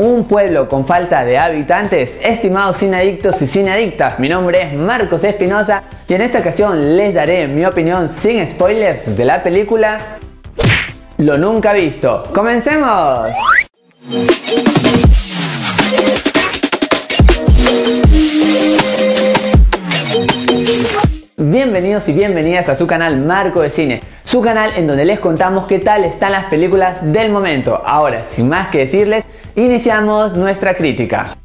Un pueblo con falta de habitantes, estimados sin adictos y sin adictas. Mi nombre es Marcos Espinosa y en esta ocasión les daré mi opinión sin spoilers de la película Lo Nunca Visto. ¡Comencemos! Bienvenidos y bienvenidas a su canal Marco de Cine, su canal en donde les contamos qué tal están las películas del momento. Ahora, sin más que decirles, Iniciamos nuestra crítica.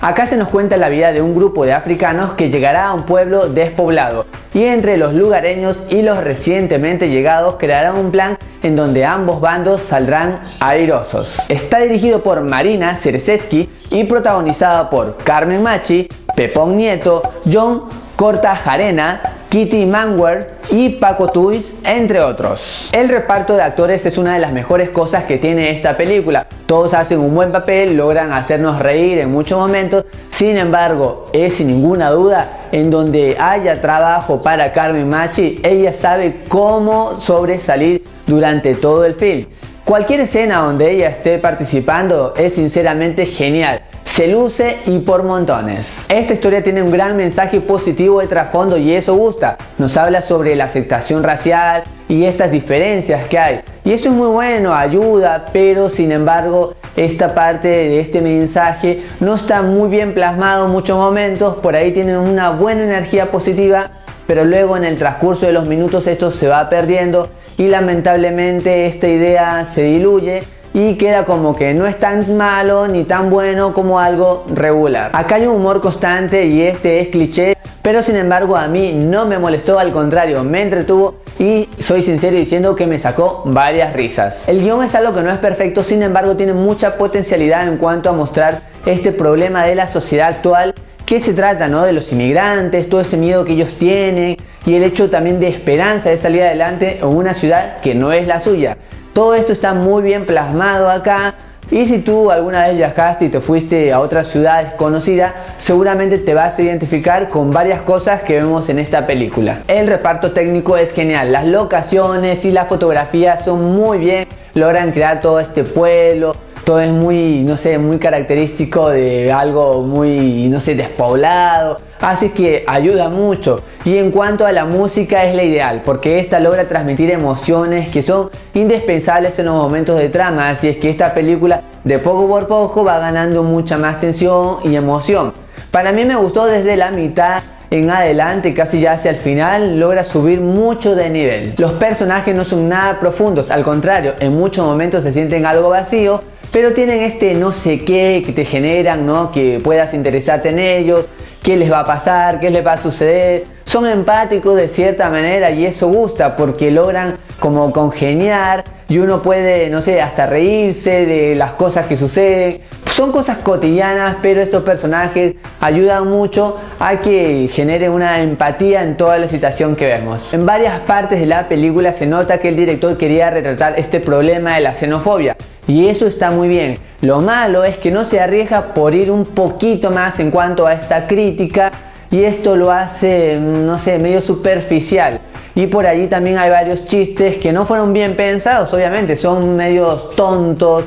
Acá se nos cuenta la vida de un grupo de africanos que llegará a un pueblo despoblado y entre los lugareños y los recientemente llegados crearán un plan en donde ambos bandos saldrán airosos. Está dirigido por Marina Cerseski y protagonizada por Carmen Machi, Pepón Nieto, John Corta Jarena, Kitty Manwer y Paco Tuis, entre otros. El reparto de actores es una de las mejores cosas que tiene esta película. Todos hacen un buen papel, logran hacernos reír en muchos momentos, sin embargo, es sin ninguna duda en donde haya trabajo para Carmen Machi, ella sabe cómo sobresalir durante todo el film. Cualquier escena donde ella esté participando es sinceramente genial se luce y por montones. Esta historia tiene un gran mensaje positivo de trasfondo y eso gusta. Nos habla sobre la aceptación racial y estas diferencias que hay. Y eso es muy bueno, ayuda, pero sin embargo esta parte de este mensaje no está muy bien plasmado en muchos momentos. Por ahí tiene una buena energía positiva, pero luego en el transcurso de los minutos esto se va perdiendo y lamentablemente esta idea se diluye y queda como que no es tan malo ni tan bueno como algo regular. Acá hay un humor constante y este es cliché, pero sin embargo a mí no me molestó, al contrario, me entretuvo y soy sincero diciendo que me sacó varias risas. El guion es algo que no es perfecto, sin embargo tiene mucha potencialidad en cuanto a mostrar este problema de la sociedad actual que se trata ¿no? de los inmigrantes, todo ese miedo que ellos tienen y el hecho también de esperanza de salir adelante en una ciudad que no es la suya. Todo esto está muy bien plasmado acá. Y si tú alguna vez viajaste y te fuiste a otra ciudad desconocida, seguramente te vas a identificar con varias cosas que vemos en esta película. El reparto técnico es genial, las locaciones y la fotografía son muy bien, logran crear todo este pueblo, todo es muy, no sé, muy característico de algo muy, no sé, despoblado. Así que ayuda mucho. Y en cuanto a la música es la ideal, porque esta logra transmitir emociones que son indispensables en los momentos de trama. Así es que esta película de poco por poco va ganando mucha más tensión y emoción. Para mí me gustó desde la mitad en adelante, casi ya hacia el final, logra subir mucho de nivel. Los personajes no son nada profundos, al contrario, en muchos momentos se sienten algo vacíos, pero tienen este no sé qué que te generan, ¿no? Que puedas interesarte en ellos, qué les va a pasar, qué les va a suceder. Son empáticos de cierta manera y eso gusta porque logran como congeniar y uno puede, no sé, hasta reírse de las cosas que suceden. Son cosas cotidianas, pero estos personajes ayudan mucho a que genere una empatía en toda la situación que vemos. En varias partes de la película se nota que el director quería retratar este problema de la xenofobia y eso está muy bien. Lo malo es que no se arriesga por ir un poquito más en cuanto a esta crítica y esto lo hace, no sé, medio superficial. Y por allí también hay varios chistes que no fueron bien pensados, obviamente, son medios tontos,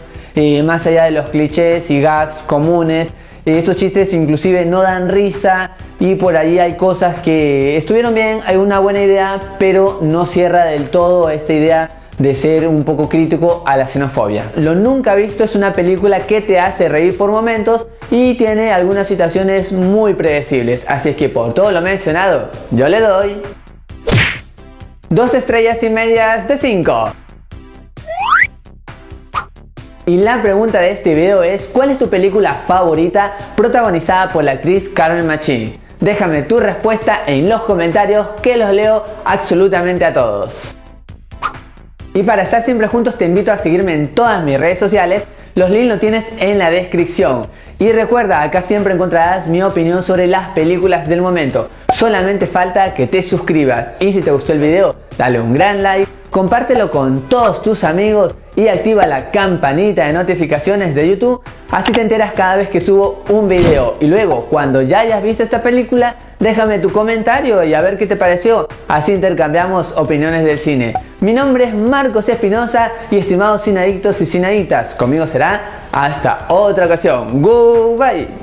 más allá de los clichés y gags comunes. Estos chistes inclusive no dan risa y por allí hay cosas que estuvieron bien, hay una buena idea, pero no cierra del todo esta idea de ser un poco crítico a la xenofobia. Lo nunca visto es una película que te hace reír por momentos y tiene algunas situaciones muy predecibles, así es que por todo lo mencionado, yo le doy dos estrellas y medias de 5. Y la pregunta de este video es, ¿cuál es tu película favorita protagonizada por la actriz Carmen Machi? Déjame tu respuesta en los comentarios que los leo absolutamente a todos. Y para estar siempre juntos te invito a seguirme en todas mis redes sociales, los links los tienes en la descripción. Y recuerda, acá siempre encontrarás mi opinión sobre las películas del momento. Solamente falta que te suscribas y si te gustó el video, dale un gran like, compártelo con todos tus amigos y activa la campanita de notificaciones de YouTube, así te enteras cada vez que subo un video. Y luego, cuando ya hayas visto esta película, Déjame tu comentario y a ver qué te pareció. Así intercambiamos opiniones del cine. Mi nombre es Marcos Espinosa y estimados cinadictos y cinaditas, conmigo será hasta otra ocasión. Goodbye.